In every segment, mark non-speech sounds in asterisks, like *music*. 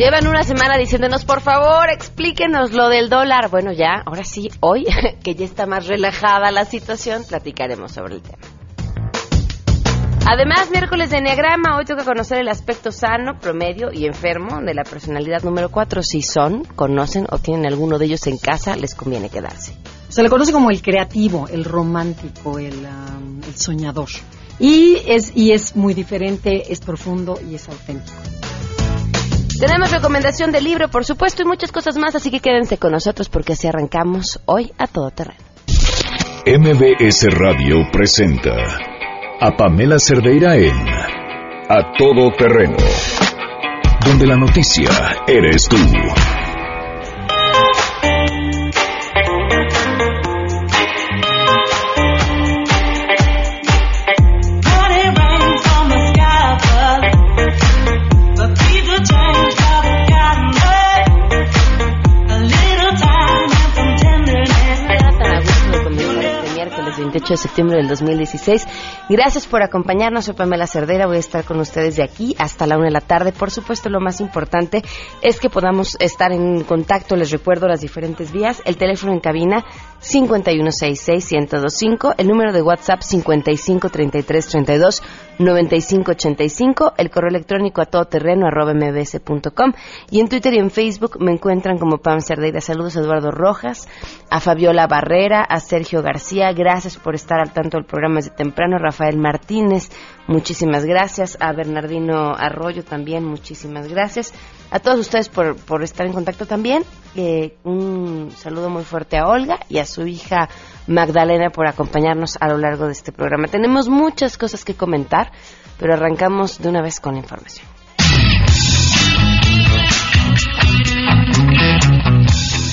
Llevan una semana diciéndonos, por favor, explíquenos lo del dólar. Bueno, ya, ahora sí, hoy, *laughs* que ya está más relajada la situación, platicaremos sobre el tema. Además, miércoles de Enneagrama, hoy toca conocer el aspecto sano, promedio y enfermo de la personalidad número 4. Si son, conocen o tienen alguno de ellos en casa, les conviene quedarse. Se le conoce como el creativo, el romántico, el, um, el soñador. Y es, y es muy diferente, es profundo y es auténtico. Tenemos recomendación de libro, por supuesto, y muchas cosas más, así que quédense con nosotros porque así arrancamos hoy a todo terreno. MBS Radio presenta a Pamela Cerdeira en A Todo Terreno, donde la noticia eres tú. De septiembre del 2016. Gracias por acompañarnos, soy Pamela Cerdera, voy a estar con ustedes de aquí hasta la una de la tarde. Por supuesto, lo más importante es que podamos estar en contacto, les recuerdo las diferentes vías, el teléfono en cabina 5166-1025, el número de WhatsApp 553332-9585, el correo electrónico a todoterreno arroba mbs.com y en Twitter y en Facebook me encuentran como Pam Cerdeira. Saludos a Eduardo Rojas, a Fabiola Barrera, a Sergio García, gracias por estar al tanto del programa desde temprano, Rafael Martínez, muchísimas gracias, a Bernardino Arroyo también, muchísimas gracias, a todos ustedes por, por estar en contacto también, eh, un saludo muy fuerte a Olga y a su hija Magdalena por acompañarnos a lo largo de este programa. Tenemos muchas cosas que comentar, pero arrancamos de una vez con la información.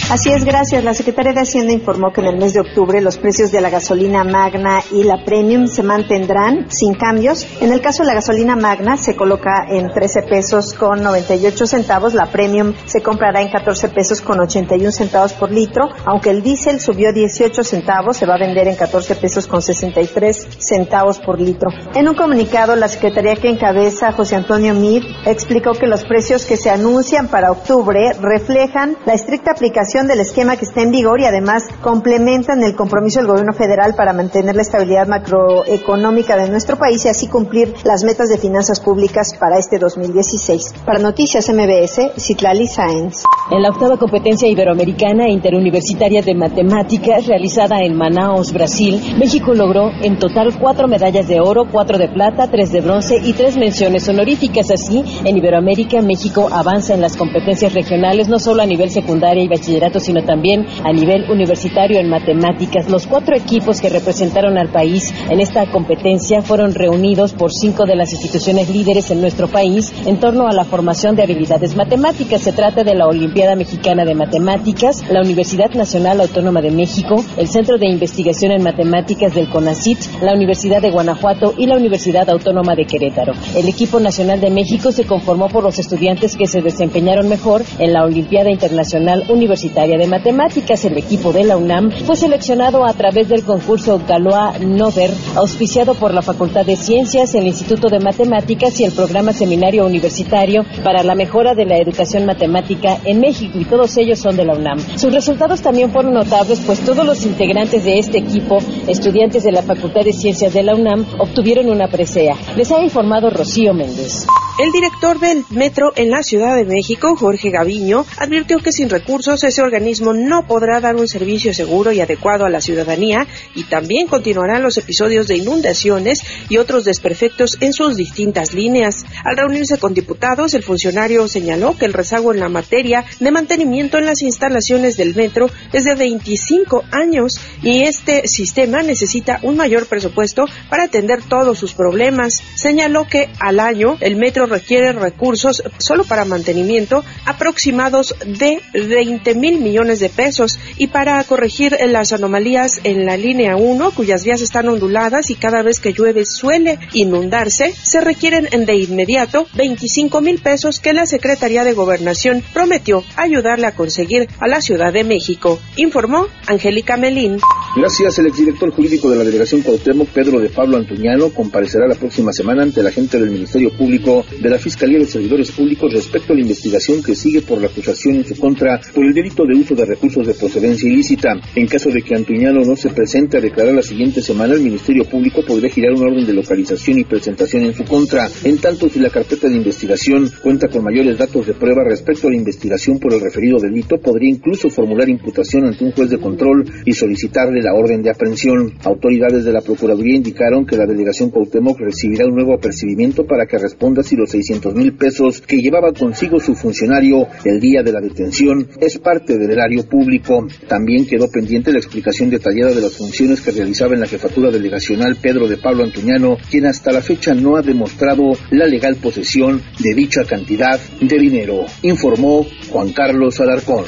Así es, gracias. La Secretaría de Hacienda informó que en el mes de octubre los precios de la gasolina magna y la premium se mantendrán sin cambios. En el caso de la gasolina magna se coloca en 13 pesos con 98 centavos, la premium se comprará en 14 pesos con 81 centavos por litro, aunque el diésel subió 18 centavos, se va a vender en 14 pesos con 63 centavos por litro. En un comunicado, la Secretaría que encabeza José Antonio Mir explicó que los precios que se anuncian para octubre reflejan la estricta aplicación del esquema que está en vigor y además complementan el compromiso del gobierno federal para mantener la estabilidad macroeconómica de nuestro país y así cumplir las metas de finanzas públicas para este 2016. Para Noticias MBS, Citlali Sáenz. En la octava competencia iberoamericana interuniversitaria de matemáticas realizada en Manaus, Brasil, México logró en total cuatro medallas de oro, cuatro de plata, tres de bronce y tres menciones honoríficas. Así, en Iberoamérica, México avanza en las competencias regionales no solo a nivel secundaria y bachillerato, sino también a nivel universitario en matemáticas. Los cuatro equipos que representaron al país en esta competencia fueron reunidos por cinco de las instituciones líderes en nuestro país en torno a la formación de habilidades matemáticas. Se trata de la Olimpiada Mexicana de Matemáticas, la Universidad Nacional Autónoma de México, el Centro de Investigación en Matemáticas del CONACIT, la Universidad de Guanajuato y la Universidad Autónoma de Querétaro. El equipo nacional de México se conformó por los estudiantes que se desempeñaron mejor en la Olimpiada Internacional Universitaria de Matemáticas, el equipo de la UNAM, fue seleccionado a través del concurso Galois Nover, auspiciado por la Facultad de Ciencias, el Instituto de Matemáticas y el Programa Seminario Universitario para la Mejora de la Educación Matemática en México, y todos ellos son de la UNAM. Sus resultados también fueron notables, pues todos los integrantes de este equipo, estudiantes de la Facultad de Ciencias de la UNAM, obtuvieron una presea. Les ha informado Rocío Méndez. El director del metro en la Ciudad de México, Jorge Gaviño, advirtió que sin recursos ese organismo no podrá dar un servicio seguro y adecuado a la ciudadanía y también continuarán los episodios de inundaciones y otros desperfectos en sus distintas líneas. Al reunirse con diputados, el funcionario señaló que el rezago en la materia de mantenimiento en las instalaciones del metro es de 25 años y este sistema necesita un mayor presupuesto para atender todos sus problemas. Señaló que al año el metro requiere recursos solo para mantenimiento aproximados de 20 mil millones de pesos y para corregir las anomalías en la línea 1 cuyas vías están onduladas y cada vez que llueve suele inundarse, se requieren de inmediato 25 mil pesos que la Secretaría de Gobernación prometió ayudarle a conseguir a la Ciudad de México, informó Angélica Melín. Gracias, el exdirector jurídico de la delegación Cuauhtémoc, Pedro de Pablo Antuñano, comparecerá la próxima semana ante la gente del Ministerio Público de la Fiscalía de Servidores Públicos respecto a la investigación que sigue por la acusación en su contra por el delito de uso de recursos de procedencia ilícita. En caso de que Antuñano no se presente a declarar la siguiente semana, el Ministerio Público podría girar una orden de localización y presentación en su contra. En tanto, si la carpeta de investigación cuenta con mayores datos de prueba respecto a la investigación por el referido delito, podría incluso formular imputación ante un juez de control y solicitarle la orden de aprehensión. Autoridades de la Procuraduría indicaron que la delegación Cuauhtémoc recibirá un nuevo apercibimiento para que responda si los 600 mil pesos que llevaba consigo su funcionario el día de la detención es parte del erario público. También quedó pendiente la explicación detallada de las funciones que realizaba en la jefatura delegacional Pedro de Pablo Antuñano, quien hasta la fecha no ha demostrado la legal posesión de dicha cantidad de dinero, informó Juan Carlos Alarcón.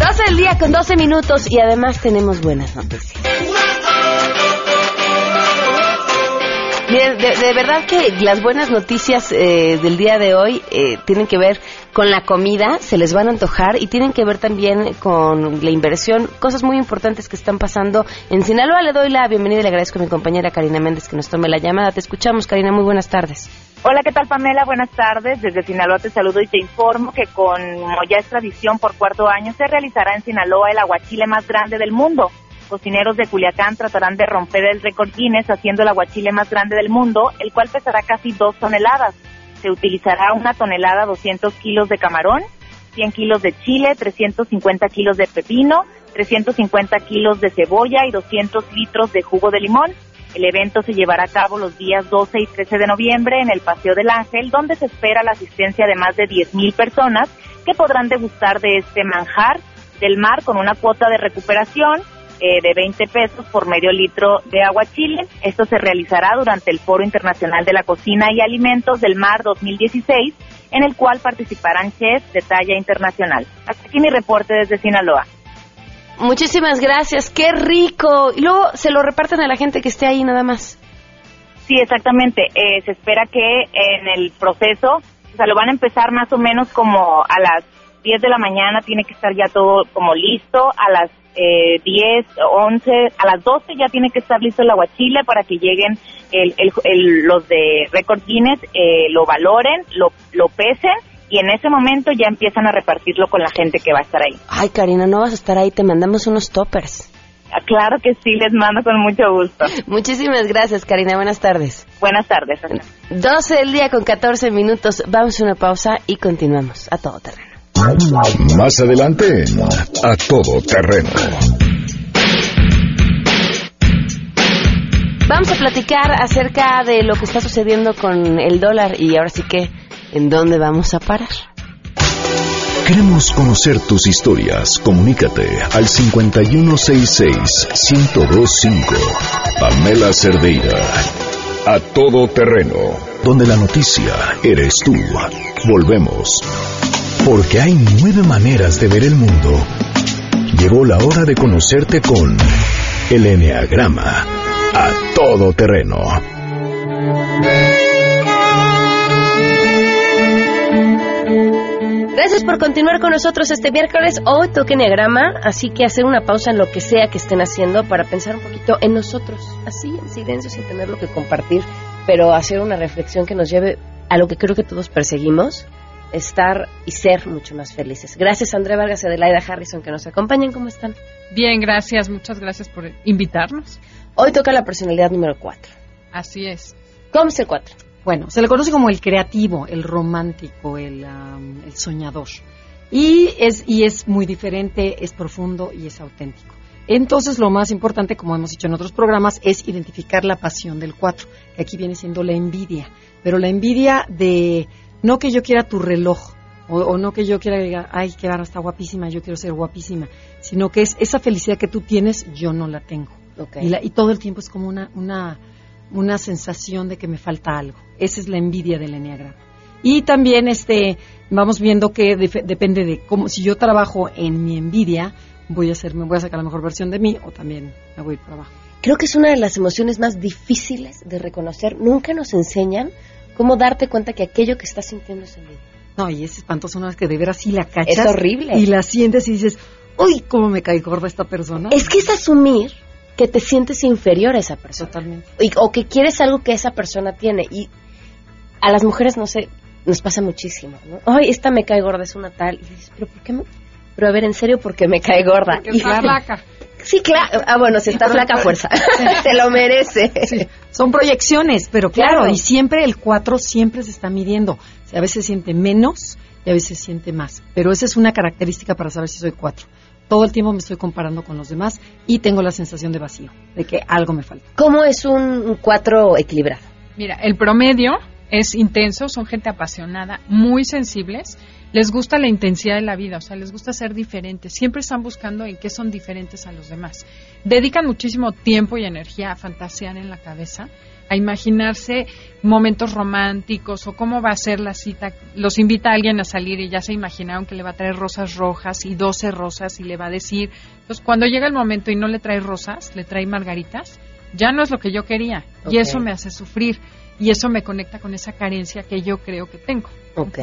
12 del día con 12 minutos y además tenemos buenas noticias. De, de verdad que las buenas noticias eh, del día de hoy eh, tienen que ver con la comida, se les van a antojar y tienen que ver también con la inversión, cosas muy importantes que están pasando en Sinaloa. Le doy la bienvenida y le agradezco a mi compañera Karina Méndez que nos tome la llamada. Te escuchamos, Karina, muy buenas tardes. Hola, ¿qué tal Pamela? Buenas tardes. Desde Sinaloa te saludo y te informo que como ya es tradición por cuarto año se realizará en Sinaloa el aguachile más grande del mundo. Cocineros de Culiacán tratarán de romper el récord Guinness haciendo el aguachile más grande del mundo, el cual pesará casi dos toneladas. Se utilizará una tonelada 200 kilos de camarón, 100 kilos de chile, 350 kilos de pepino, 350 kilos de cebolla y 200 litros de jugo de limón. El evento se llevará a cabo los días 12 y 13 de noviembre en el Paseo del Ángel, donde se espera la asistencia de más de 10.000 personas que podrán degustar de este manjar del mar con una cuota de recuperación eh, de 20 pesos por medio litro de agua chile. Esto se realizará durante el Foro Internacional de la Cocina y Alimentos del Mar 2016, en el cual participarán chefs de talla internacional. Hasta aquí mi reporte desde Sinaloa. Muchísimas gracias, qué rico. Y luego se lo reparten a la gente que esté ahí nada más. Sí, exactamente. Eh, se espera que en el proceso, o sea, lo van a empezar más o menos como a las 10 de la mañana, tiene que estar ya todo como listo, a las eh, 10, 11, a las 12 ya tiene que estar listo el aguachile para que lleguen el, el, el- los de Record Guinness, eh, lo valoren, lo, lo pesen y en ese momento ya empiezan a repartirlo con la gente que va a estar ahí. Ay, Karina, no vas a estar ahí, te mandamos unos toppers. Ah, Claro que sí, les mando con mucho gusto. *laughs* Muchísimas gracias, Karina, buenas tardes. Buenas tardes. 12 del día con 14 minutos, vamos a una pausa y continuamos a todo terreno. Más adelante, a todo terreno. Vamos a platicar acerca de lo que está sucediendo con el dólar y ahora sí que, ¿en dónde vamos a parar? Queremos conocer tus historias. Comunícate al 5166-1025. Pamela Cerdeira. A todo terreno. Donde la noticia eres tú. Volvemos. Porque hay nueve maneras de ver el mundo. Llegó la hora de conocerte con el Enneagrama. A todo terreno. Gracias por continuar con nosotros este miércoles. Hoy toque Enneagrama, así que hacer una pausa en lo que sea que estén haciendo para pensar un poquito en nosotros, así en silencio, sin tener lo que compartir, pero hacer una reflexión que nos lleve a lo que creo que todos perseguimos, estar y ser mucho más felices. Gracias André Vargas y Adelaida Harrison que nos acompañan. ¿Cómo están? Bien, gracias, muchas gracias por invitarnos. Hoy toca la personalidad número 4. Así es. ¿Cómo es el 4? Bueno, se le conoce como el creativo, el romántico, el, am, el soñador. Y es, y es muy diferente, es profundo y es auténtico. Entonces, lo más importante, como hemos dicho en otros programas, es identificar la pasión del 4, que aquí viene siendo la envidia. Pero la envidia de no que yo quiera tu reloj, o, o no que yo quiera diga, ay, qué barra está guapísima, yo quiero ser guapísima, sino que es esa felicidad que tú tienes, yo no la tengo. Y, la- y todo el tiempo es como una, una, una sensación de que me falta algo. Esa es la envidia del enneagrama. Y también este, vamos viendo que depende de cómo, si yo trabajo en mi envidia, voy a hacer, me voy a sacar la mejor versión de mí o también me voy a ir para abajo. Creo que es una de las emociones más difíciles de reconocer. Nunca nos enseñan cómo darte cuenta que aquello que estás sintiendo es envidia. No, y es espantoso una vez que de veras sí la cachas. Es horrible. Y la sientes y dices, uy, cómo me cae gorda esta persona. Es que es asumir que te sientes inferior a esa persona. Totalmente. Y- o que quieres algo que esa persona tiene. Y a las mujeres, no sé, nos pasa muchísimo, ¿no? Ay, esta me cae gorda, es una tal. Y dices, pero ¿por qué me...? Pero a ver, en serio, ¿por qué me cae gorda? Porque Y- está flaca. Sí, claro. Ah, bueno, si está flaca, fuerza. Se *laughs* lo merece. Sí, son proyecciones, pero claro, Claro. y siempre el 4 siempre se está midiendo. O sea, a veces siente menos y a veces siente más. Pero esa es una característica para saber si soy 4. Todo el tiempo me estoy comparando con los demás y tengo la sensación de vacío, de que algo me falta. ¿Cómo es un cuatro equilibrado? Mira, el promedio es intenso, son gente apasionada, muy sensibles, les gusta la intensidad de la vida, o sea, les gusta ser diferentes, siempre están buscando en qué son diferentes a los demás. Dedican muchísimo tiempo y energía a fantasear en la cabeza, a imaginarse momentos románticos o cómo va a ser la cita. Los invita a alguien a salir y ya se imaginaron que le va a traer rosas rojas y 12 rosas y le va a decir, pues cuando llega el momento y no le trae rosas, le trae margaritas, ya no es lo que yo quería y eso me hace sufrir y eso me conecta con esa carencia que yo creo que tengo. Ok.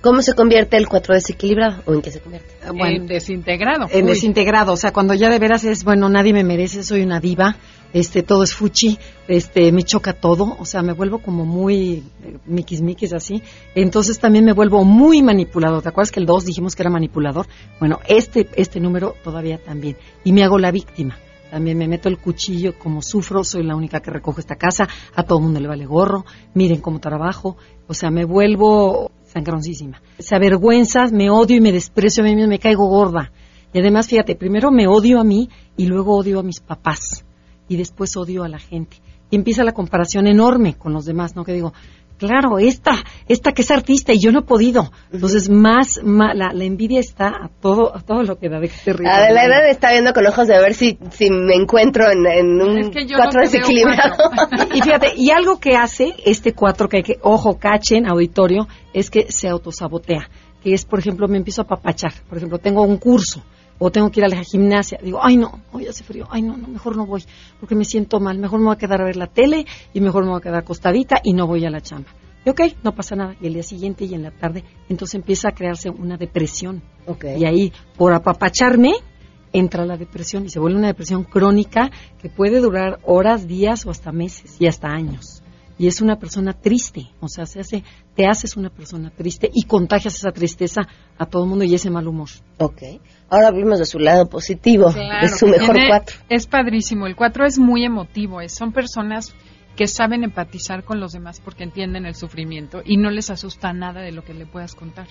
¿Cómo se convierte el cuatro desequilibrado? ¿O en qué se convierte? en desintegrado. En Uy. desintegrado, o sea, cuando ya de veras es, bueno, nadie me merece, soy una diva, este, todo es fuchi, este, me choca todo, o sea, me vuelvo como muy eh, miquis miquis así, entonces también me vuelvo muy manipulador, ¿te acuerdas que el 2 dijimos que era manipulador? Bueno, este, este número todavía también, y me hago la víctima. También me meto el cuchillo, como sufro, soy la única que recojo esta casa, a todo el mundo le vale gorro, miren cómo trabajo, o sea, me vuelvo sangroncísima. Se avergüenza, me odio y me desprecio a mí misma, me caigo gorda. Y además, fíjate, primero me odio a mí y luego odio a mis papás y después odio a la gente. Y empieza la comparación enorme con los demás, ¿no? Que digo, claro, esta, esta que es artista y yo no he podido. Entonces, más, ma- la, la envidia está a todo, a todo lo que da de que te ríes. Adelaida me está viendo con ojos de ver si, si me encuentro en, en un Es que yo cuatro no desequilibrado. cuatro. *laughs* Y fíjate, y algo que hace este cuatro, que hay que, ojo, cachen, auditorio, es que se autosabotea. Que es, por ejemplo, me empiezo a papachar. Por ejemplo, tengo un curso o tengo que ir a la gimnasia. Digo, ay no, hoy hace frío, ay no, no, mejor no voy, porque me siento mal. Mejor me voy a quedar a ver la tele y mejor me voy a quedar acostadita y no voy a la chamba. Y ok, no pasa nada. Y el día siguiente y en la tarde, entonces empieza a crearse una depresión. Ok. Y ahí, por apapacharme, entra la depresión y se vuelve una depresión crónica que puede durar horas, días o hasta meses y hasta años. Y es una persona triste, o sea, se hace, te haces una persona triste y contagias esa tristeza a todo el mundo y ese mal humor. Ok. Ahora hablemos de su lado positivo, Claro, de su mejor tiene- cuatro. Es padrísimo. El 4 es muy emotivo. es- son personas que saben empatizar con los demás porque entienden el sufrimiento y no les asusta nada de lo que le puedas contar.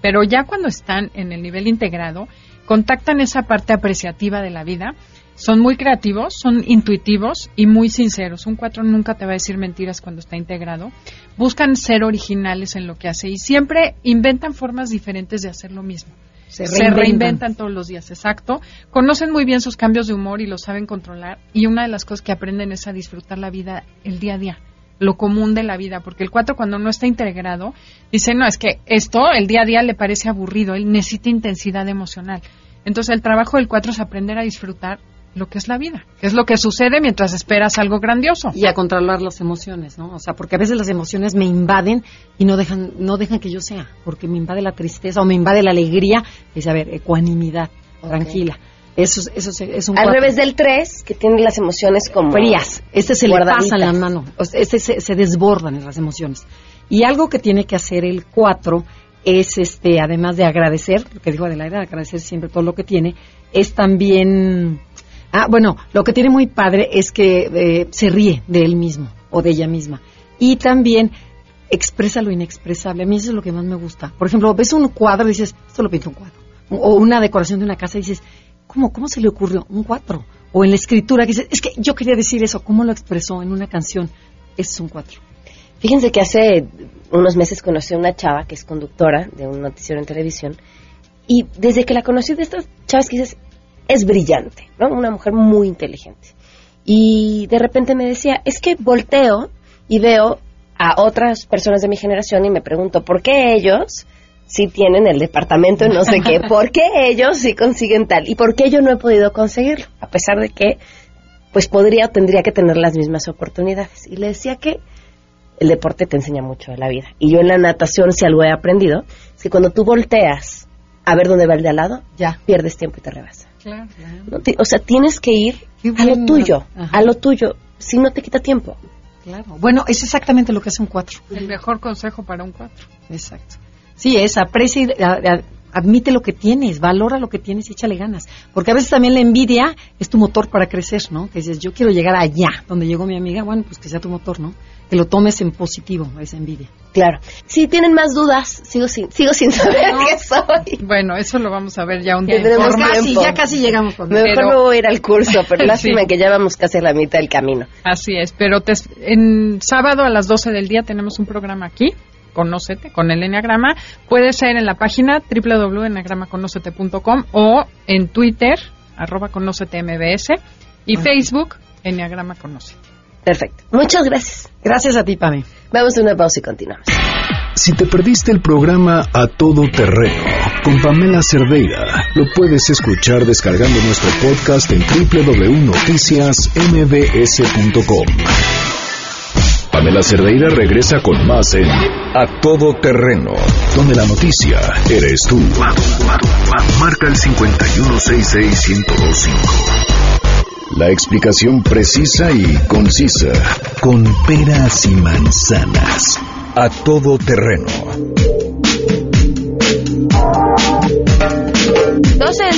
Pero ya cuando están en el nivel integrado, contactan esa parte apreciativa de la vida, son muy creativos, son intuitivos y muy sinceros. Un 4 nunca te va a decir mentiras cuando está integrado. Buscan ser originales en lo que hace y siempre inventan formas diferentes de hacer lo mismo. Se Se reinventan. todos los días, exacto. Conocen muy bien sus cambios de humor y los saben controlar. Y una de las cosas que aprenden es a disfrutar la vida el día a día, lo común de la vida. Porque el 4 cuando no está integrado, dice, no, es que esto el día a día le parece aburrido, él necesita intensidad emocional. Entonces el trabajo del 4 es aprender a disfrutar lo que es la vida, que es lo que sucede mientras esperas algo grandioso. Y a controlar las emociones, ¿no? O sea, porque a veces las emociones me invaden y no dejan, no dejan que yo sea, porque me invade la tristeza o me invade la alegría. Dice, a ver, ecuanimidad, tranquila. Eso, es- eso es, es un Al cuatro. revés del tres, que tiene las emociones como... frías. Este se le Guardaditas. pasan las manos. O sea, Este se, se desbordan en las emociones. Y algo que tiene que hacer el 4 es, este, además de agradecer, lo que dijo Adelaida, agradecer siempre todo lo que tiene, es también... Ah, bueno, lo que tiene muy padre es que eh, se ríe de él mismo o de ella misma. Y también expresa lo inexpresable. A mí eso es lo que más me gusta. Por ejemplo, ves un cuadro y dices, esto lo pinta un cuadro. O una decoración de una casa y dices, ¿cómo, cómo se le ocurrió? Un cuatro. O en la escritura que dices, es que yo quería decir eso, ¿cómo lo expresó en una canción? Es un cuatro. Fíjense que hace unos meses conocí a una chava que es conductora de un noticiero en televisión y desde que la conocí de estas chavas dices, es brillante, ¿no? Una mujer muy inteligente. Y de repente me decía, es que volteo y veo a otras personas de mi generación y me pregunto, ¿por qué ellos sí tienen el departamento y no sé qué? ¿Por qué ellos sí consiguen tal? ¿Y por qué yo no he podido conseguirlo? A pesar de que, pues podría o tendría que tener las mismas oportunidades. Y le decía que el deporte te enseña mucho de la vida. Y yo en la natación, si algo he aprendido, es que cuando tú volteas a ver dónde va el de al lado, Ya. pierdes tiempo y te rebasa. Claro, claro. No te- o sea, tienes que ir a lo tuyo, Ajá. a lo tuyo, si no te quita tiempo. Claro. Bueno, es exactamente lo que hace un cuatro. El mejor consejo para un cuatro. Exacto. Sí, es aprecia, admite lo que tienes, valora lo que tienes y échale ganas. Porque a veces también la envidia es tu motor para crecer, ¿no? Que dices, yo quiero llegar allá, donde llegó mi amiga, bueno, pues que sea tu motor, ¿no? Que lo tomes en positivo, esa envidia. Claro. Si tienen más dudas, sigo sin, sigo sin saber qué soy. Bueno, eso lo vamos a ver ya un día. Casi, ya casi llegamos Mejor Pero- me voy a ir al curso, pero *laughs* lástima Sí. que ya vamos casi a la mitad del camino. Así es, pero te- en sábado a las 12 del día tenemos un programa aquí, Conócete, con el Enneagrama. Puede ser en la página www.enneagramaconocete.com o en Twitter, arroba Conócete MBS, y Facebook, Enneagrama Conócete. Perfecto. Muchas gracias. Gracias a ti, Pame. Vamos a una pausa y continuamos. Si te perdiste el programa A Todo Terreno con Pamela Cerdeira, lo puedes escuchar descargando nuestro podcast en www.noticiasmbs.com. Pamela Cerdeira regresa con más en A Todo Terreno, donde la noticia eres tú. Marca el 5166125. La explicación precisa y concisa, con peras y manzanas. A todo terreno.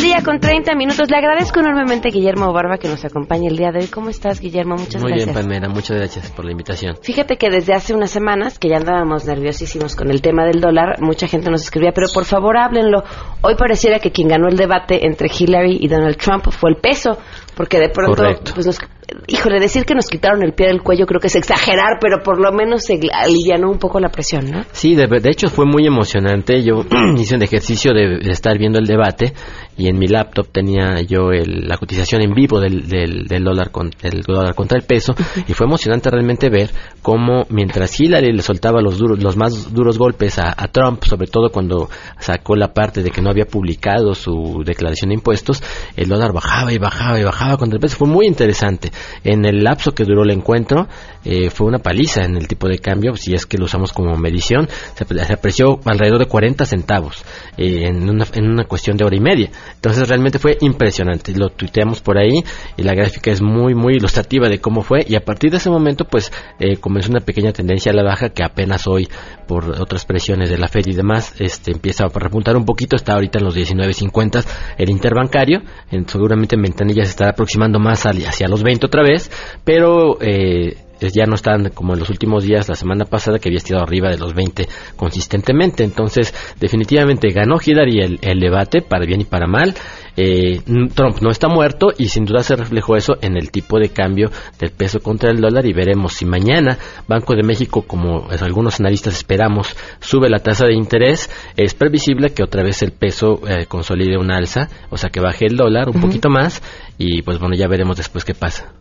12 del día con 30 minutos. Le agradezco enormemente a Guillermo Barba que nos acompañe el día de hoy. ¿Cómo estás, Guillermo? Muchas Muy gracias. bien, Palmera, muchas gracias por la invitación. Fíjate que desde hace unas semanas, que ya andábamos nerviosísimos con el tema del dólar, mucha gente nos escribía, pero por favor háblenlo. Hoy pareciera que quien ganó el debate entre Hillary y Donald Trump fue el peso, porque de pronto, Correcto. pues nos, híjole, decir que nos quitaron el pie del cuello creo que es exagerar, pero por lo menos se alivianó un poco la presión, ¿no? Sí, de, de hecho fue muy emocionante. Yo *clears throat* hice un ejercicio de, de estar viendo el debate y en mi laptop tenía yo el- la cotización en vivo del, del, del dólar, con, del dólar contra el peso y fue emocionante realmente ver cómo mientras Hillary le soltaba los duros, los más duros golpes a, a Trump, sobre todo cuando sacó la parte de que no había publicado su declaración de impuestos, el dólar bajaba y bajaba y bajaba contra el. Fue muy interesante. En el lapso que duró el encuentro eh, fue una paliza en el tipo de cambio, si es que lo usamos como medición, se, se apreció alrededor de 40 centavos eh, en, una, en una cuestión de hora y media. Entonces realmente fue impresionante. Lo tuiteamos por ahí y la gráfica es muy, muy ilustrativa de cómo fue y a partir de ese momento pues eh, comenzó una pequeña tendencia a la baja que apenas hoy por otras presiones de la Fed y demás este empieza a repuntar un poquito, está ahorita en los 19.50 el interbancario, en- seguramente en ventanilla se estará aproximando más hacia los 20 otra vez, pero eh, ya no están como en los últimos días, la semana pasada que había estado arriba de los 20 consistentemente. Entonces, definitivamente ganó Hillary el, el debate, para bien y para mal. Eh, Trump no está muerto y sin duda se reflejó eso en el tipo de cambio del peso contra el dólar y veremos si mañana Banco de México, como algunos analistas esperamos, sube la tasa de interés, es previsible que otra vez el peso eh, consolide una alza, o sea que baje el dólar un poquito más y pues bueno, ya veremos después qué pasa.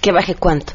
Que baje cuánto.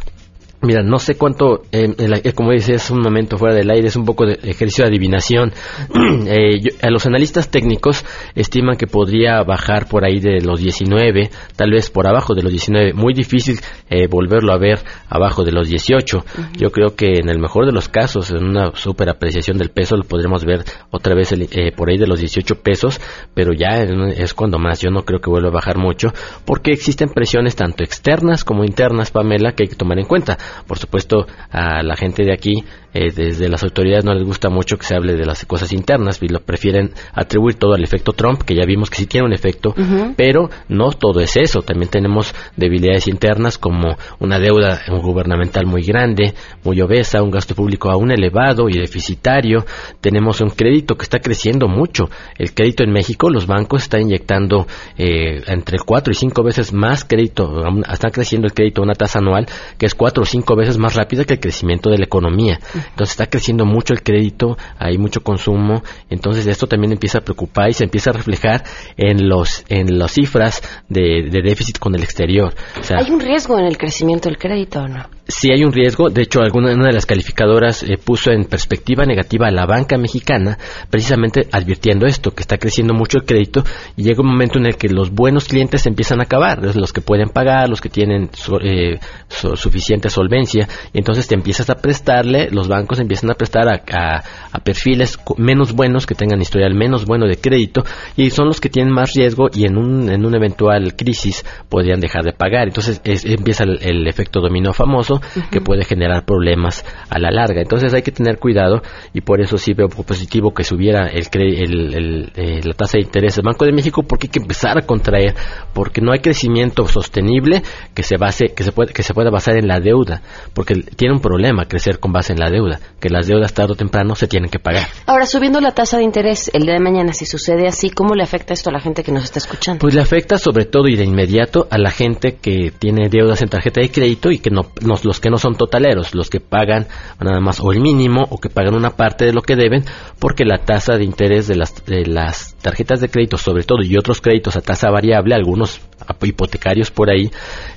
Mira, no sé cuánto, eh, el- eh, como dices, es un momento fuera del aire, es un poco de ejercicio de adivinación. *clears throat* Eh, yo- a los analistas técnicos estiman que podría bajar por ahí de los 19, tal vez por abajo de los 19. Muy difícil eh, volverlo a ver abajo de los 18. Yo creo que en el mejor de los casos, en una super apreciación del peso, lo podremos ver otra vez el- eh, por ahí de los 18 pesos, pero ya en- es cuando más. Yo no creo que vuelva a bajar mucho, porque existen presiones tanto externas como internas, Pamela, que hay que tomar en cuenta. Por supuesto, a la gente de aquí, eh, desde las autoridades no les gusta mucho que se hable de las cosas internas y lo prefieren atribuir todo al efecto Trump, que ya vimos que sí tiene un efecto, pero no todo es eso. También tenemos debilidades internas como una deuda gubernamental muy grande, muy obesa, un gasto público aún elevado y deficitario. Tenemos un crédito que está creciendo mucho. El crédito en México, los bancos están inyectando eh, entre cuatro y cinco veces más crédito, está creciendo el crédito a una tasa anual que es cuatro o cinco veces más rápida que el crecimiento de la economía. Entonces está creciendo mucho el crédito, hay mucho consumo, entonces esto también empieza a preocupar y se empieza a reflejar en los en las cifras de, de déficit con el exterior. ¿Hay un riesgo en el crecimiento del crédito o no? Sí hay un riesgo. De hecho, alguna una de las calificadoras eh, puso en perspectiva negativa a la banca mexicana, precisamente advirtiendo esto, que está creciendo mucho el crédito y llega un momento en el que los buenos clientes empiezan a acabar, los que pueden pagar, los que tienen eh, suficiente solvencia, y entonces te empiezas a prestarle, los bancos empiezan a prestar a, perfiles menos buenos, que tengan historial menos bueno de crédito, y son los que tienen más riesgo y en un, en una eventual crisis podrían dejar de pagar. Entonces empieza el, efecto dominó famoso que puede generar problemas a la larga. Entonces hay que tener cuidado y por eso sí veo positivo que subiera el, el, eh, la tasa de interés del Banco de México porque hay que empezar a contraer porque no hay crecimiento sostenible que se base que se puede que se pueda basar en la deuda porque tiene un problema crecer con base en la deuda que las deudas tarde o temprano se tienen que pagar. Ahora subiendo la tasa de interés el día de mañana si sucede así cómo le afecta esto a la gente que nos está escuchando? Pues le afecta sobre todo y de inmediato a la gente que tiene deudas en tarjeta de crédito y que no, los que no son totaleros, los que pagan nada más o el mínimo o que pagan una parte de lo que deben, porque la tasa de interés de las, de las tarjetas de crédito, sobre todo, y otros créditos a tasa variable, algunos hipotecarios por ahí,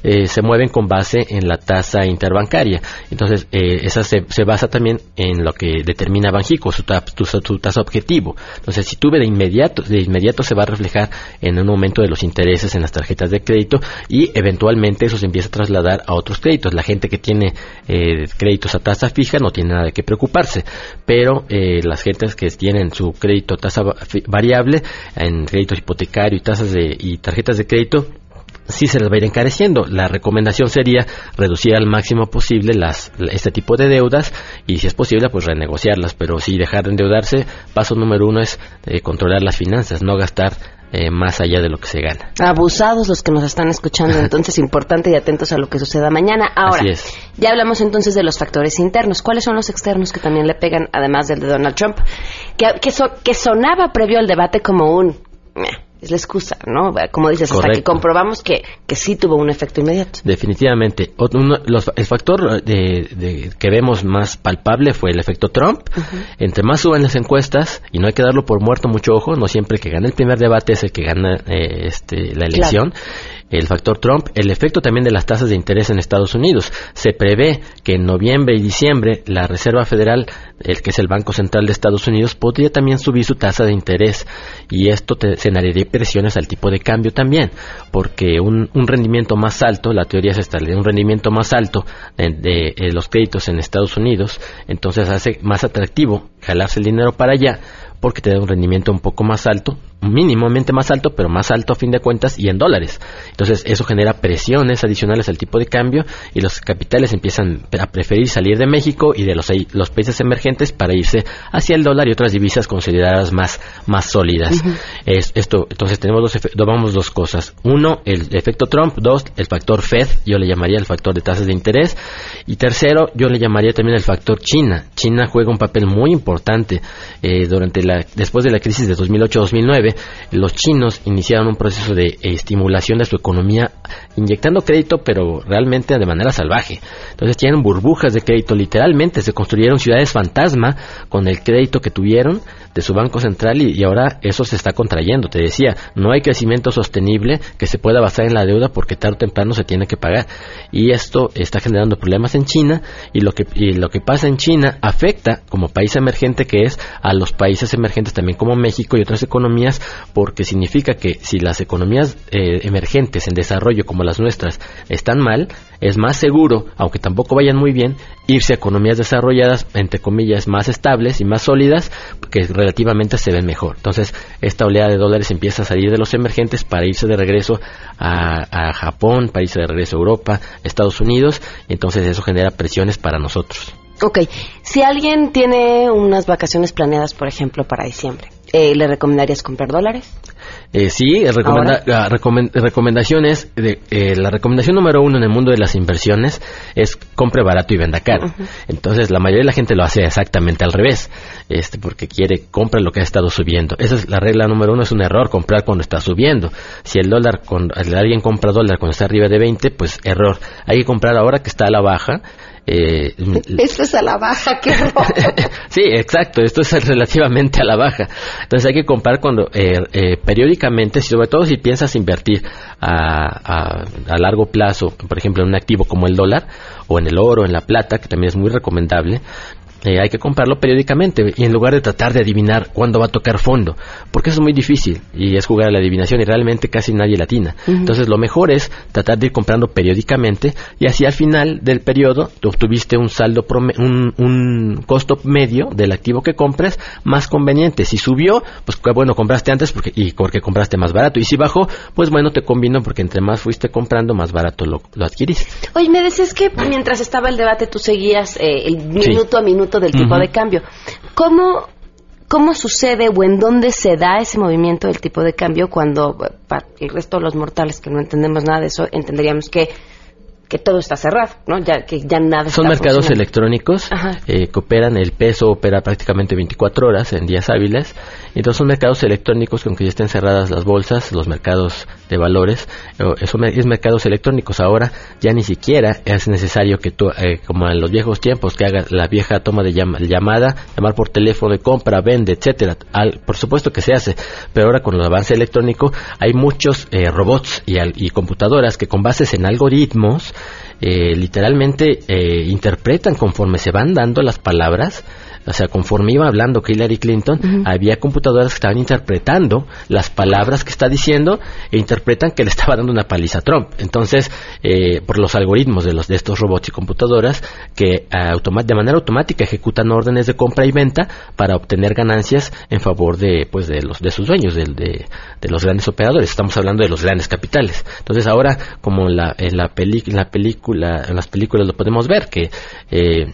eh, se mueven con base en la tasa interbancaria. Entonces, eh, esa se, se, basa también en lo que determina Banjico, su, su, tasa objetivo. Entonces, si tuve de inmediato, de inmediato se va a reflejar en un aumento de los intereses en las tarjetas de crédito y eventualmente eso se empieza a trasladar a otros créditos. La gente que tiene eh, créditos a tasa fija no tiene nada de qué preocuparse, pero las gentes que tienen su crédito a tasa variable en créditos hipotecarios y tasas de y tarjetas de crédito sí se les va a ir encareciendo. La recomendación sería reducir al máximo posible las, este tipo de deudas y si es posible pues renegociarlas, pero si dejar de endeudarse, paso número uno es eh, controlar las finanzas, no gastar eh, más allá de lo que se gana. Abusados los que nos están escuchando, *laughs* entonces importante y atentos a lo que suceda mañana. Ahora, ya hablamos entonces de los factores internos. ¿Cuáles son los externos que también le pegan, además del de Donald Trump? Que, que sonaba previo al debate como un es la excusa, ¿no? Como dices, hasta que comprobamos que, que sí tuvo un efecto inmediato. Definitivamente. el factor de, que vemos más palpable fue el efecto Trump. Entre más suben las encuestas, y no hay que darlo por muerto mucho ojo, no siempre que gana el primer debate es el que gana eh, este, la elección el factor Trump, el efecto también de las tasas de interés en Estados Unidos. Se prevé que en noviembre y diciembre la Reserva Federal, el que es el Banco Central de Estados Unidos, podría también subir su tasa de interés y esto te, generaría presiones al tipo de cambio también, porque un, rendimiento más alto, la teoría es esta, un rendimiento más alto de, de los créditos en Estados Unidos, entonces hace más atractivo jalarse el dinero para allá porque te da un rendimiento un poco más alto, mínimamente más alto, pero más alto a fin de cuentas y en dólares. Entonces eso genera presiones adicionales al tipo de cambio y los capitales empiezan a preferir salir de México y de los, los países emergentes para irse hacia el dólar y otras divisas consideradas más, más sólidas. es, esto, entonces tenemos dos, vamos dos cosas. Uno, el efecto Trump. Dos, el factor Fed, yo le llamaría el factor de tasas de interés. Y tercero, yo le llamaría también el factor China. China juega un papel muy importante eh, durante la después de la crisis de 2008-2009, los chinos iniciaron un proceso de estimulación de su economía inyectando crédito, pero realmente de manera salvaje. Entonces tienen burbujas de crédito, literalmente se construyeron ciudades fantasma con el crédito que tuvieron de su banco central y, ahora eso se está contrayendo. Te decía, no hay crecimiento sostenible que se pueda basar en la deuda porque tarde o temprano se tiene que pagar. Y esto está generando problemas en China y lo que, y lo que pasa en China afecta como país emergente que es a los países emergentes también como México y otras economías porque significa que si las economías eh, emergentes en desarrollo como las nuestras están mal, es más seguro, aunque tampoco vayan muy bien, irse a economías desarrolladas, entre comillas, más estables y más sólidas, que relativamente se ven mejor. Entonces, esta oleada de dólares empieza a salir de los emergentes para irse de regreso a, Japón, para irse de regreso a Europa, Estados Unidos, y entonces eso genera presiones para nosotros. Ok, si alguien tiene unas vacaciones planeadas, por ejemplo, para diciembre, eh, ¿le recomendarías comprar dólares? Eh, sí, la recomendación es, de, eh, la recomendación número uno en el mundo de las inversiones es compre barato y venda caro. Entonces, la mayoría de la gente lo hace exactamente al revés, este, porque quiere comprar lo que ha estado subiendo. Esa es la regla número uno, es un error comprar cuando está subiendo. Si el dólar, con, alguien compra dólar cuando está arriba de 20, pues error. Hay que comprar ahora que está a la baja eh, esto es a la baja, qué *laughs* Sí, exacto, esto es relativamente a la baja. Entonces hay que comprar cuando eh, eh, periódicamente, sobre todo si piensas invertir a, a, largo plazo, por ejemplo, en un activo como el dólar, o en el oro, en la plata, que también es muy recomendable, eh, hay que comprarlo periódicamente y en lugar de tratar de adivinar cuándo va a tocar fondo, porque eso es muy difícil y es jugar a la adivinación y realmente casi nadie latina. Entonces lo mejor es tratar de ir comprando periódicamente y así al final del periodo obtuviste un saldo, un, un, costo medio del activo que compres más conveniente. Si subió, pues bueno, compraste antes porque, y porque compraste más barato y si bajó, pues bueno, te convino porque entre más fuiste comprando, más barato lo, lo adquiriste. Oye, me decías que mientras estaba el debate tú seguías eh, el minuto a minuto del tipo de cambio. ¿Cómo, ¿Cómo sucede o en dónde se da ese movimiento del tipo de cambio cuando para el resto de los mortales que no entendemos nada de eso entenderíamos que que todo está cerrado, ¿no? Ya que ya nada Son mercados electrónicos eh, que operan, el peso opera prácticamente 24 horas en días hábiles. Entonces son mercados electrónicos que aunque ya estén cerradas las bolsas, los mercados de valores, eso es mercados electrónicos. Ahora ya ni siquiera es necesario que tú, eh, como en los viejos tiempos, que haga la vieja toma de llamada, llamar por teléfono de compra, vende, etcétera. por supuesto que se hace, pero ahora con el avance electrónico hay muchos eh, robots y, y computadoras que con bases en algoritmos eh, literalmente eh, interpretan conforme se van dando las palabras o sea, conforme iba hablando Hillary Clinton, había computadoras que estaban interpretando las palabras que está diciendo e interpretan que le estaba dando una paliza a Trump. Entonces, eh, por los algoritmos de, los, de estos robots y computadoras que de manera automática ejecutan órdenes de compra y venta para obtener ganancias en favor de, pues, de, los, de sus dueños, de, de, los grandes operadores. Estamos hablando de los grandes capitales. Entonces, ahora, como en la, en la, en la película, en las películas lo podemos ver, que eh,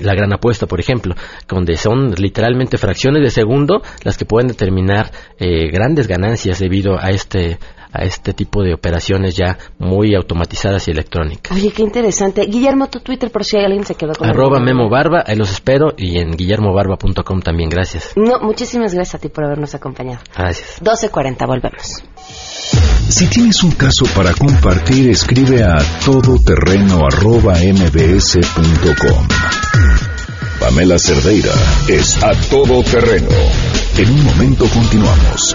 la gran apuesta, por ejemplo, donde son literalmente fracciones de segundo las que pueden determinar eh, grandes ganancias debido a este a este tipo de operaciones ya muy automatizadas y electrónicas. Oye, qué interesante. Guillermo, tu Twitter, por si alguien se quedó con Arroba Memo Barba, ahí los espero, y en guillermobarba.com también, gracias. No, muchísimas gracias a ti por habernos acompañado. Gracias. 12.40, volvemos. Si tienes un caso para compartir, escribe a todoterreno.mbs.com. Pamela Cerdeira es a todo terreno. En un momento continuamos.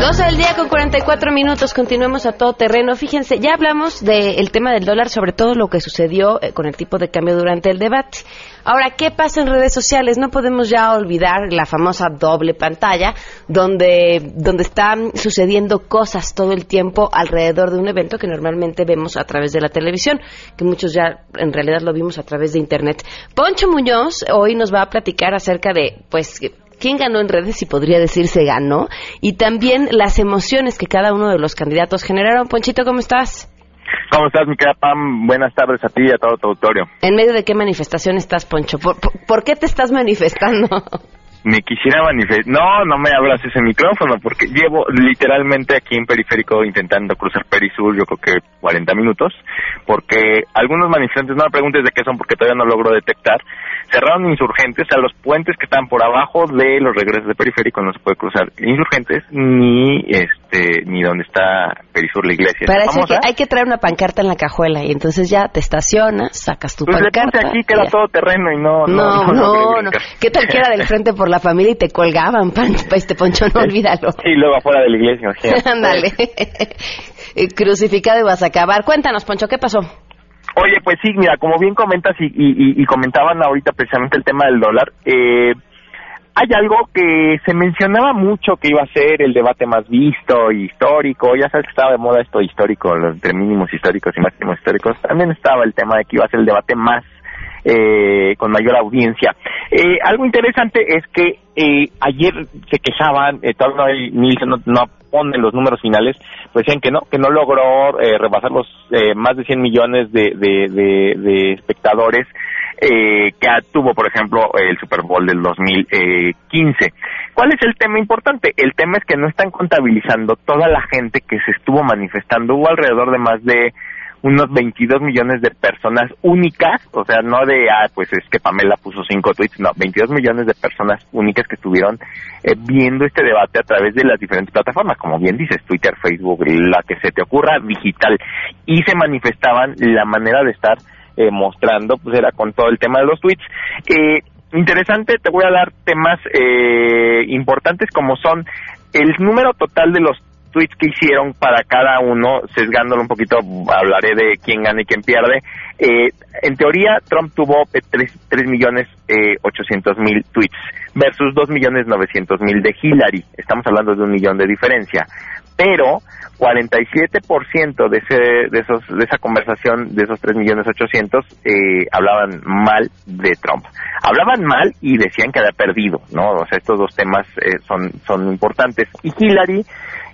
Dos del día con 44 minutos, continuemos a todo terreno. Fíjense, ya hablamos del tema del dólar, sobre todo lo que sucedió eh, con el tipo de cambio durante el debate. Ahora, ¿qué pasa en redes sociales? No podemos ya olvidar la famosa doble pantalla, donde, donde están sucediendo cosas todo el tiempo alrededor de un evento que normalmente vemos a través de la televisión, que muchos ya en realidad lo vimos a través de Internet. Poncho Muñoz hoy nos va a platicar acerca de, pues, quién ganó en redes y podría decirse ganó, y también las emociones que cada uno de los candidatos generaron. Ponchito, ¿cómo estás? ¿Cómo estás, mi querida Pam? Buenas tardes a ti y a todo tu auditorio. ¿En medio de qué manifestación estás, Poncho? por qué te estás manifestando? *laughs* me quisiera manifestar. No, no me abras ese micrófono porque llevo literalmente aquí en Periférico intentando cruzar Perisur, yo creo que 40 minutos, porque algunos manifestantes, no me preguntes de qué son porque todavía no logro detectar, cerraron insurgentes, a los puentes que están por abajo de los regresos de Periférico no se puede cruzar insurgentes ni este ni donde está Perisur la iglesia. Parece que hay que traer una pancarta en la cajuela y entonces ya te estacionas, sacas tu pues pancarta. Le aquí que era todo terreno y no no no, no, no, ¿Qué tal que era del frente por la familia y te colgaban, *laughs* pan, este poncho, no olvídalo. Y luego afuera de la iglesia, Ándale. *laughs* Crucificado y vas a acabar. Cuéntanos, Poncho, ¿qué pasó? Oye, pues sí, mira, como bien comentas y, y, comentaban ahorita precisamente el tema del dólar, eh, hay algo que se mencionaba mucho que iba a ser el debate más visto histórico, ya sabes que estaba de moda esto histórico, entre mínimos históricos y máximos históricos, también estaba el tema de que iba a ser el debate más eh, con mayor audiencia. Eh, algo interesante es que eh, ayer se quejaban, eh, todavía no, no, ponen los números finales, pues decían que no, que no logró eh, rebasar los eh, más de 100 millones de, de, de, espectadores eh, que tuvo, por ejemplo, el Super Bowl del 2015. ¿Cuál es el tema importante? El tema es que no están contabilizando toda la gente que se estuvo manifestando. Hubo alrededor de más de unos 22 millones de personas únicas, o sea, no de, ah, pues es que Pamela puso cinco tweets, no, 22 millones de personas únicas que estuvieron eh, viendo este debate a través de las diferentes plataformas, como bien dices, Twitter, Facebook, la que se te ocurra, digital, y se manifestaban la manera de estar eh, mostrando, pues era con todo el tema de los tweets. Eh, interesante, te voy a dar temas eh, importantes como son el número total de los tweets que hicieron para cada uno, sesgándolo un poquito, hablaré de quién gana y quién pierde. Eh, en teoría, Trump tuvo 3, millones eh, 800 mil tweets versus 2 millones 900 mil de Hillary. Estamos hablando de un millón de diferencia. Pero 47% de, ese, de, esos, de esa conversación, de esos 3 millones 800, eh, hablaban mal de Trump. Hablaban mal y decían que había perdido, ¿no? O sea, estos dos temas eh, son, son importantes. Y Hillary,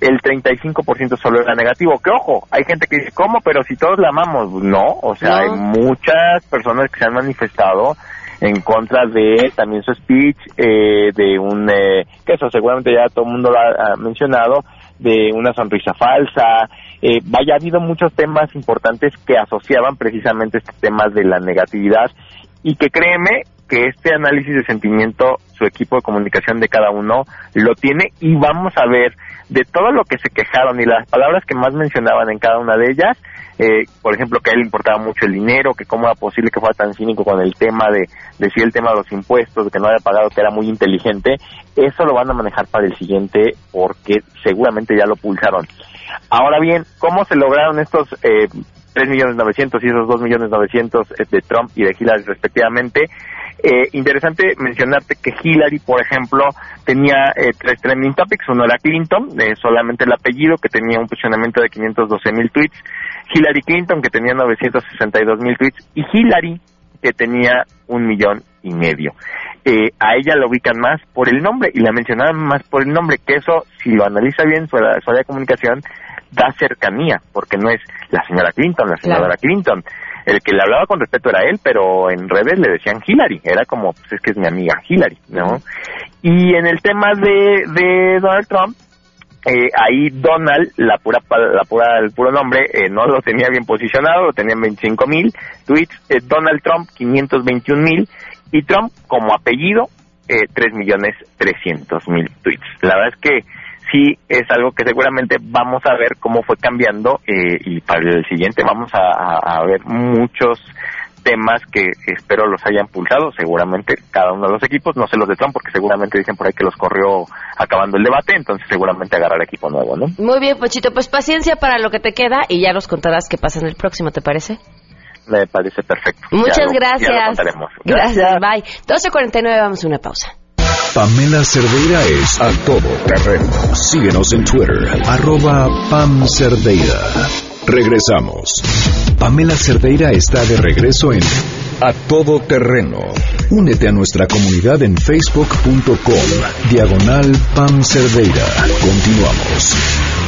el 35% solo era negativo. Que ojo, hay gente que dice, ¿cómo? Pero si todos la amamos. No, o sea, hay muchas personas que se han manifestado en contra de también su speech, eh, de un, eh, que eso seguramente ya todo el mundo lo ha, mencionado, de una sonrisa falsa. Eh, vaya, ha habido muchos temas importantes que asociaban precisamente este tema de la negatividad y que créeme que este análisis de sentimiento, su equipo de comunicación de cada uno lo tiene y vamos a ver de todo lo que se quejaron y las palabras que más mencionaban en cada una de ellas, eh, por ejemplo, que a él le importaba mucho el dinero, que cómo era posible que fuera tan cínico con el tema de decir el tema de los impuestos, de que no había pagado, que era muy inteligente, eso lo van a manejar para el siguiente porque seguramente ya lo pulsaron. Ahora bien, ¿cómo se lograron estos eh, 3 millones 900 y esos 2 millones 900 eh, de Trump y de Hillary respectivamente? Eh, interesante mencionarte que Hillary, por ejemplo, tenía eh, tres trending topics. Uno era Clinton, solamente el apellido, que tenía un posicionamiento de 512 mil tweets. Hillary Clinton, que tenía 962 mil tweets. Y Hillary, que tenía un millón y medio. Eh, a ella la ubican más por el nombre y la mencionaban más por el nombre, que eso, si lo analiza bien su, su área de comunicación, da cercanía, porque no es la señora Clinton, la señora Clinton, el que le hablaba con respeto era él, pero en redes le decían Hillary, era como, pues es que es mi amiga Hillary, ¿no? Y en el tema de, de Donald Trump, eh, ahí Donald, la pura, la pura, el puro nombre, eh, no lo tenía bien posicionado, lo tenía en 25 mil tweets, eh, Donald Trump 521 mil y Trump como apellido eh, 3 millones 300 mil tweets. La verdad es que sí es algo que seguramente vamos a ver cómo fue cambiando eh, y para el siguiente vamos a, ver muchos temas que espero los hayan pulsado, seguramente cada uno de los equipos, no sé los de Trump porque seguramente dicen por ahí que los corrió acabando el debate, entonces seguramente agarrar equipo nuevo, ¿no? Muy bien, Pochito, pues paciencia para lo que te queda y ya nos contarás qué pasa en el próximo, ¿te parece? Me parece perfecto. Muchas gracias. gracias. Gracias, bye. 12.49, vamos a una pausa. Pamela Cerdeira es a todo terreno. Síguenos en Twitter, arroba Pam Cerdeira. Regresamos. Pamela Cerdeira está de regreso en A Todo Terreno. Únete a nuestra comunidad en facebook.com, diagonal Pam Cerdeira. Continuamos.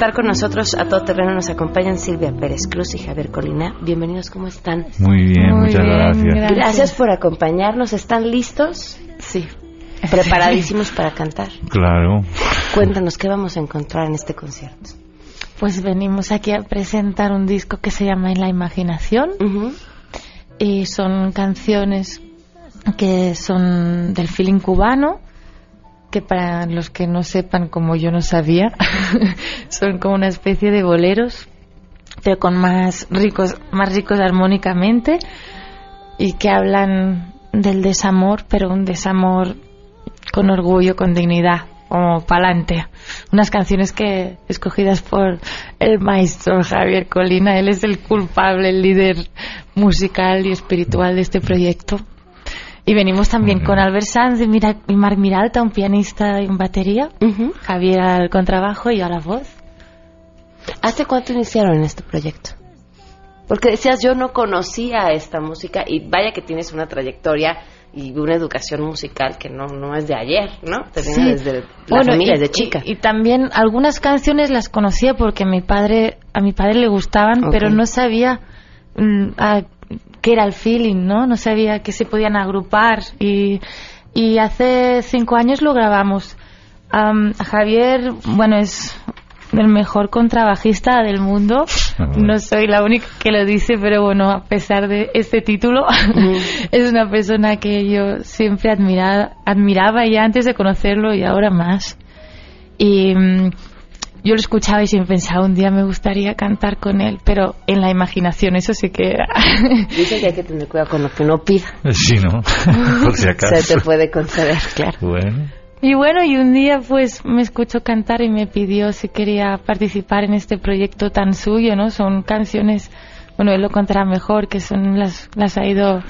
Estar con nosotros. A todo terreno nos acompañan Silvia Pérez Cruz y Javier Colina. Bienvenidos, ¿cómo están? Muy bien, muchas gracias. gracias. por acompañarnos. ¿Están listos? Sí. ¿Preparadísimos para cantar? Claro. Cuéntanos, ¿qué vamos a encontrar en este concierto? Pues venimos aquí a presentar un disco que se llama En la Imaginación. Y son canciones que son del feeling cubano que para los que no sepan, como yo no sabía, *laughs* son como una especie de boleros, pero con más ricos, más ricos armónicamente y que hablan del desamor, pero un desamor con orgullo, con dignidad. como pa'lante. Unas canciones que escogidas por el maestro Javier Colina, él es el culpable, el líder musical y espiritual de este proyecto. Y venimos también con Albert Sanz y, Mira, y Marc Miralta, un pianista y un batería, Javier al contrabajo y yo a la voz. ¿Hace cuánto iniciaron en este proyecto? Porque decías, yo no conocía esta música y vaya que tienes una trayectoria y una educación musical que no, no es de ayer, ¿no? Te viene Sí. desde la Bueno, familia, y- desde chica. Y, y también algunas canciones las conocía porque mi padre, a mi padre le gustaban, Ok. pero no sabía mm, a- qué era el feeling, ¿no? No sabía que se podían agrupar. Y, y hace cinco años lo grabamos. Am, Javier, bueno, es el mejor contrabajista del mundo. No soy la única que lo dice, pero bueno, a pesar de este título, *laughs* es una persona que yo siempre admiraba, admiraba ya antes de conocerlo y ahora más. Y mm, yo lo escuchaba y siempre pensaba, un día me gustaría cantar con él, pero en la imaginación eso sí que era. *laughs* Dicen que hay que tener cuidado con lo que uno pida. Sí, ¿no? *laughs* Por si acaso. Se te puede conceder, claro. Bueno. Y bueno, y un día pues me escuchó cantar y me pidió si quería participar en este proyecto tan suyo, ¿no? Son canciones, bueno, él lo contará mejor, que son las, las ha ido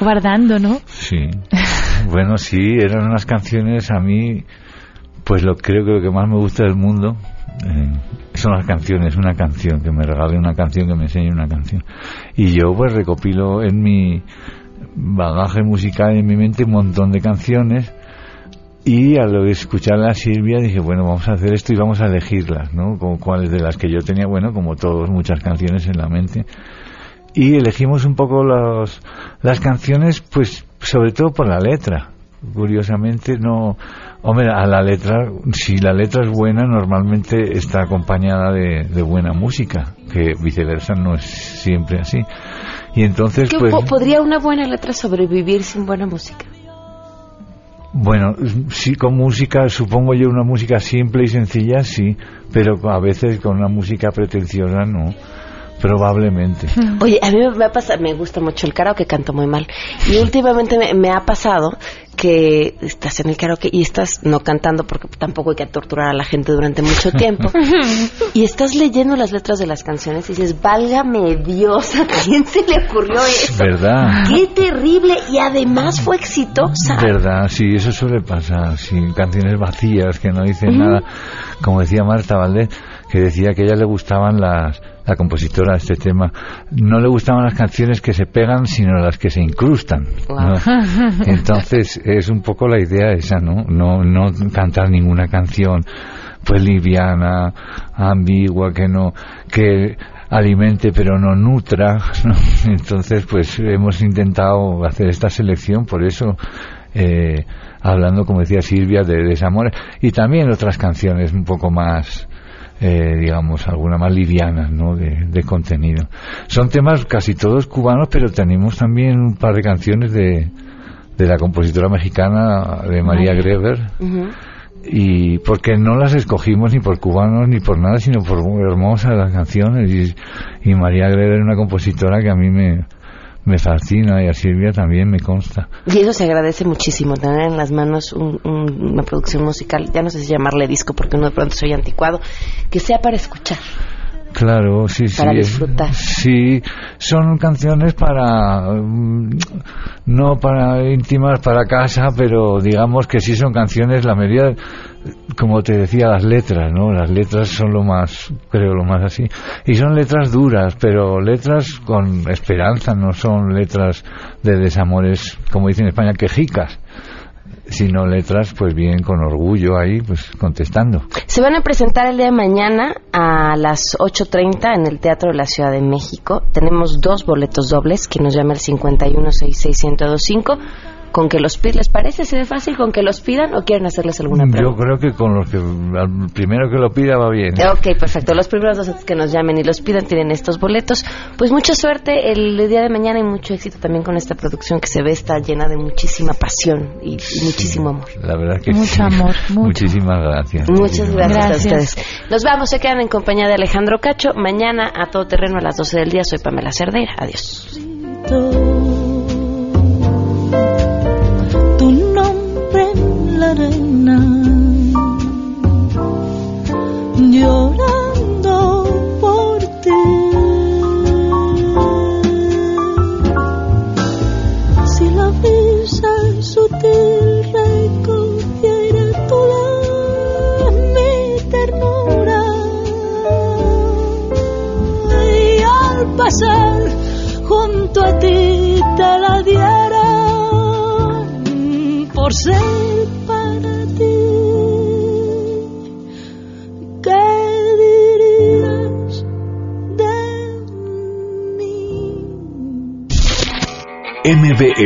guardando, ¿no? Sí. *laughs* Bueno, sí, eran unas canciones a mí, pues lo creo que lo que más me gusta del mundo eh, son las canciones, una canción, que me regale una canción, que me enseñe una canción. Y yo pues recopilo en mi bagaje musical en mi mente un montón de canciones y al escuchar a Silvia dije, bueno, vamos a hacer esto y vamos a elegirlas, ¿no? Como cuáles de las que yo tenía, bueno, como todos, muchas canciones en la mente y elegimos un poco los, las canciones, pues sobre todo por la letra. Curiosamente, no. Hombre, a la letra, si la letra es buena, normalmente está acompañada de, de buena música, que viceversa no es siempre así. Y entonces, ¿Qué pues. po- ¿Podría una buena letra sobrevivir sin buena música? Bueno, sí, con música, supongo yo una música simple y sencilla, sí, pero a veces con una música pretenciosa, no. Probablemente. *laughs* Oye, a mí me, ha pasado, me gusta mucho el karaoke, canto muy mal. Y *laughs* últimamente me, me ha pasado que estás en el karaoke y estás no cantando porque tampoco hay que torturar a la gente durante mucho *laughs* tiempo. y estás leyendo las letras de las canciones y dices, válgame Dios, ¿a quién se le ocurrió eso? ¿Verdad? ¡Qué terrible! Y además fue exitosa. Verdad, sí, eso suele pasar, sí, canciones vacías que no dicen nada. Como decía Marta Valdés, que decía que a ella le gustaban las, la compositora de este tema, no le gustaban las canciones que se pegan, sino las que se incrustan. ¿no? *laughs* Entonces, es un poco la idea esa, ¿no? No, no cantar ninguna canción, pues liviana, ambigua, que no, que alimente pero no nutra, ¿no? *laughs* Entonces, pues hemos intentado hacer esta selección, por eso, eh, hablando, como decía Silvia, de desamores, y también otras canciones un poco más, eh, digamos, alguna más livianas, ¿no? De, de contenido. Son temas casi todos cubanos, pero tenemos también un par de canciones de, de la compositora mexicana, de María. Greber, y porque no las escogimos ni por cubanos ni por nada, sino por hermosas las canciones. Y, y María Greber es una compositora que a mí me, me fascina y a Silvia también me consta. Y eso se agradece muchísimo, tener en las manos un- un- una producción musical, ya no sé si llamarle disco porque uno de pronto soy anticuado, que sea para escuchar. Claro, sí, sí. Para es- disfrutar. sí, son canciones para. mm, no para íntimas, para casa, pero digamos que sí son canciones, la mayoría, como te decía, las letras, ¿no? Las letras son lo más, creo, lo más así. Y son letras duras, pero letras con esperanza, no son letras de desamores, como dicen en España, quejicas, sino letras, pues bien, con orgullo ahí, pues contestando. Se van a presentar el día de mañana a las 8.30 en el Teatro de la Ciudad de México. Tenemos dos boletos dobles, que nos llama el 5166125. ¿Con que los pidan? ¿Les parece? ¿Se ve fácil con que los pidan o quieren hacerles alguna Yo pregunta? creo que con los que al primero que lo pida va bien. Ok, perfecto. Los primeros dos que nos llamen y los pidan tienen estos boletos. Pues mucha suerte el día de mañana y mucho éxito también con esta producción que se ve está llena de muchísima pasión y, y muchísimo amor. La verdad que Mucho sí. amor, *laughs* mucho. Muchísimas gracias. Muchas gracias, a ustedes. Nos vamos, se quedan en compañía de Alejandro Cacho. Mañana a todo terreno a las 12 del día. Soy Pamela Cerdeira. Adiós.